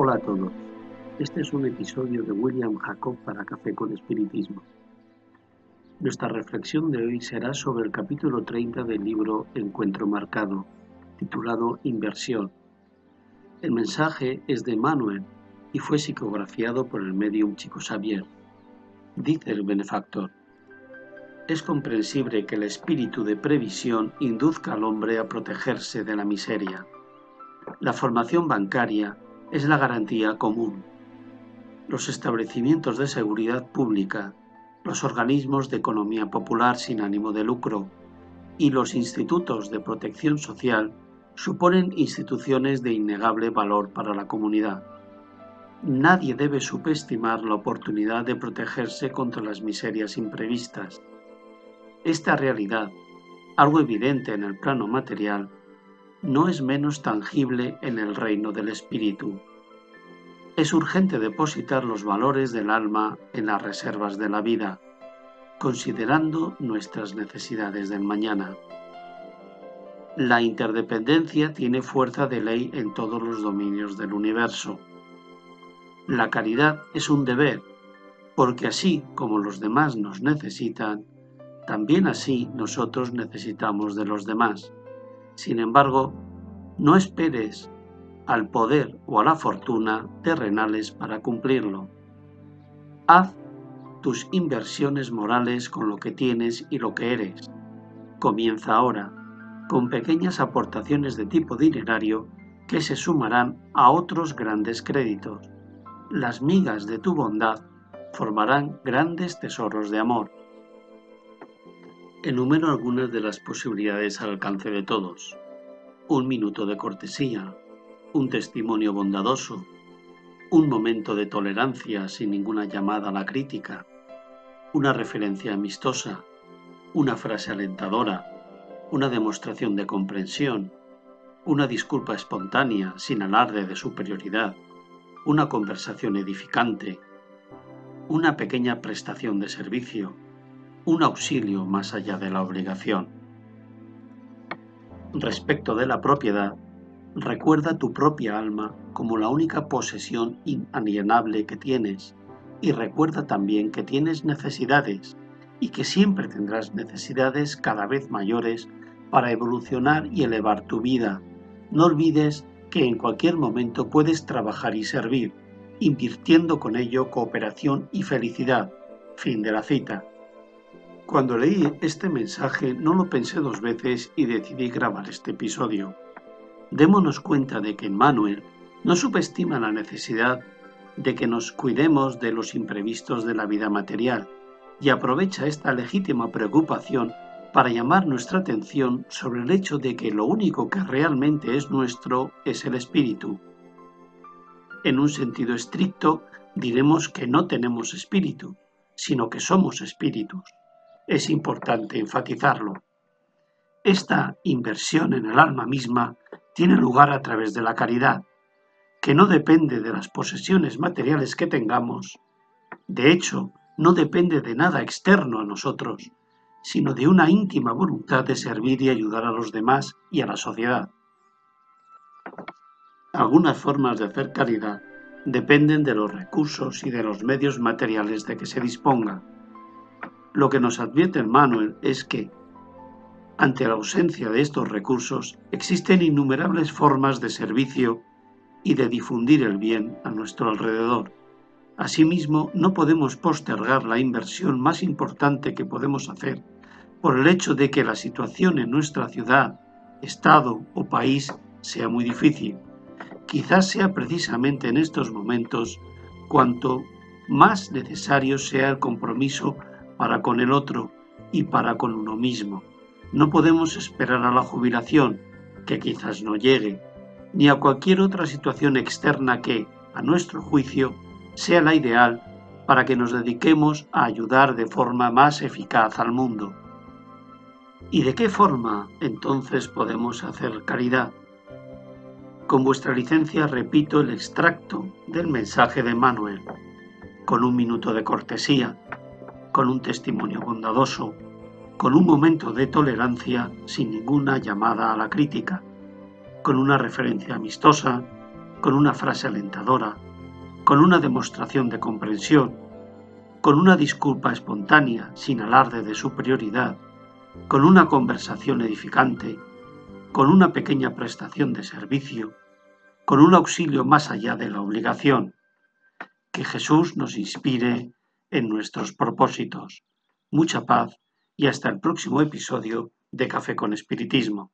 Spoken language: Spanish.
Hola a todos. Este es un episodio de William Jacob para Café con Espiritismo. Nuestra reflexión de hoy será sobre el capítulo 30 del libro Encuentro Marcado, titulado Inversión. El mensaje es de Manuel y fue psicografiado por el medium Chico Xavier. Dice el benefactor, es comprensible que el espíritu de previsión induzca al hombre a protegerse de la miseria. La formación bancaria es la garantía común. Los establecimientos de seguridad pública, los organismos de economía popular sin ánimo de lucro y los institutos de protección social suponen instituciones de innegable valor para la comunidad. Nadie debe subestimar la oportunidad de protegerse contra las miserias imprevistas. Esta realidad, algo evidente en el plano material, no es menos tangible en el reino del espíritu. Es urgente depositar los valores del alma en las reservas de la vida, considerando nuestras necesidades del mañana. La interdependencia tiene fuerza de ley en todos los dominios del universo. La caridad es un deber, porque así como los demás nos necesitan, también así nosotros necesitamos de los demás. Sin embargo, no esperes al poder o a la fortuna terrenales para cumplirlo. Haz tus inversiones morales con lo que tienes y lo que eres. Comienza ahora, con pequeñas aportaciones de tipo dinerario que se sumarán a otros grandes créditos. Las migas de tu bondad formarán grandes tesoros de amor. Enumero algunas de las posibilidades al alcance de todos. Un minuto de cortesía, un testimonio bondadoso, un momento de tolerancia sin ninguna llamada a la crítica, una referencia amistosa, una frase alentadora, una demostración de comprensión, una disculpa espontánea sin alarde de superioridad, una conversación edificante, una pequeña prestación de servicio, un auxilio más allá de la obligación. Respecto de la propiedad, recuerda tu propia alma como la única posesión inalienable que tienes y recuerda también que tienes necesidades y que siempre tendrás necesidades cada vez mayores para evolucionar y elevar tu vida. No olvides que en cualquier momento puedes trabajar y servir, invirtiendo con ello cooperación y felicidad. Fin de la cita. Cuando leí este mensaje no lo pensé dos veces y decidí grabar este episodio. Démonos cuenta de que Emmanuel no subestima la necesidad de que nos cuidemos de los imprevistos de la vida material y aprovecha esta legítima preocupación para llamar nuestra atención sobre el hecho de que lo único que realmente es nuestro es el espíritu. En un sentido estricto, diremos que no tenemos espíritu, sino que somos espíritus es importante enfatizarlo. Esta inversión en el alma misma tiene lugar a través de la caridad, que no depende de las posesiones materiales que tengamos. De hecho, no depende de nada externo a nosotros, sino de una íntima voluntad de servir y ayudar a los demás y a la sociedad. Algunas formas de hacer caridad dependen de los recursos y de los medios materiales de que se disponga lo que nos advierte Manuel es que, ante la ausencia de estos recursos, existen innumerables formas de servicio y de difundir el bien a nuestro alrededor. Asimismo, no podemos postergar la inversión más importante que podemos hacer por el hecho de que la situación en nuestra ciudad, estado o país sea muy difícil. Quizás sea precisamente en estos momentos cuanto más necesario sea el compromiso para con el otro y para con uno mismo. No podemos esperar a la jubilación, que quizás no llegue, ni a cualquier otra situación externa que, a nuestro juicio, sea la ideal para que nos dediquemos a ayudar de forma más eficaz al mundo. ¿Y de qué forma entonces podemos hacer caridad? Con vuestra licencia repito el extracto del mensaje de Manuel, con un minuto de cortesía, con un testimonio bondadoso, con un momento de tolerancia sin ninguna llamada a la crítica, con una referencia amistosa, con una frase alentadora, con una demostración de comprensión, con una disculpa espontánea sin alarde de superioridad, con una conversación edificante, con una pequeña prestación de servicio, con un auxilio más allá de la obligación. Que Jesús nos inspire en nuestros propósitos. Mucha paz y hasta el próximo episodio de Café con Espiritismo.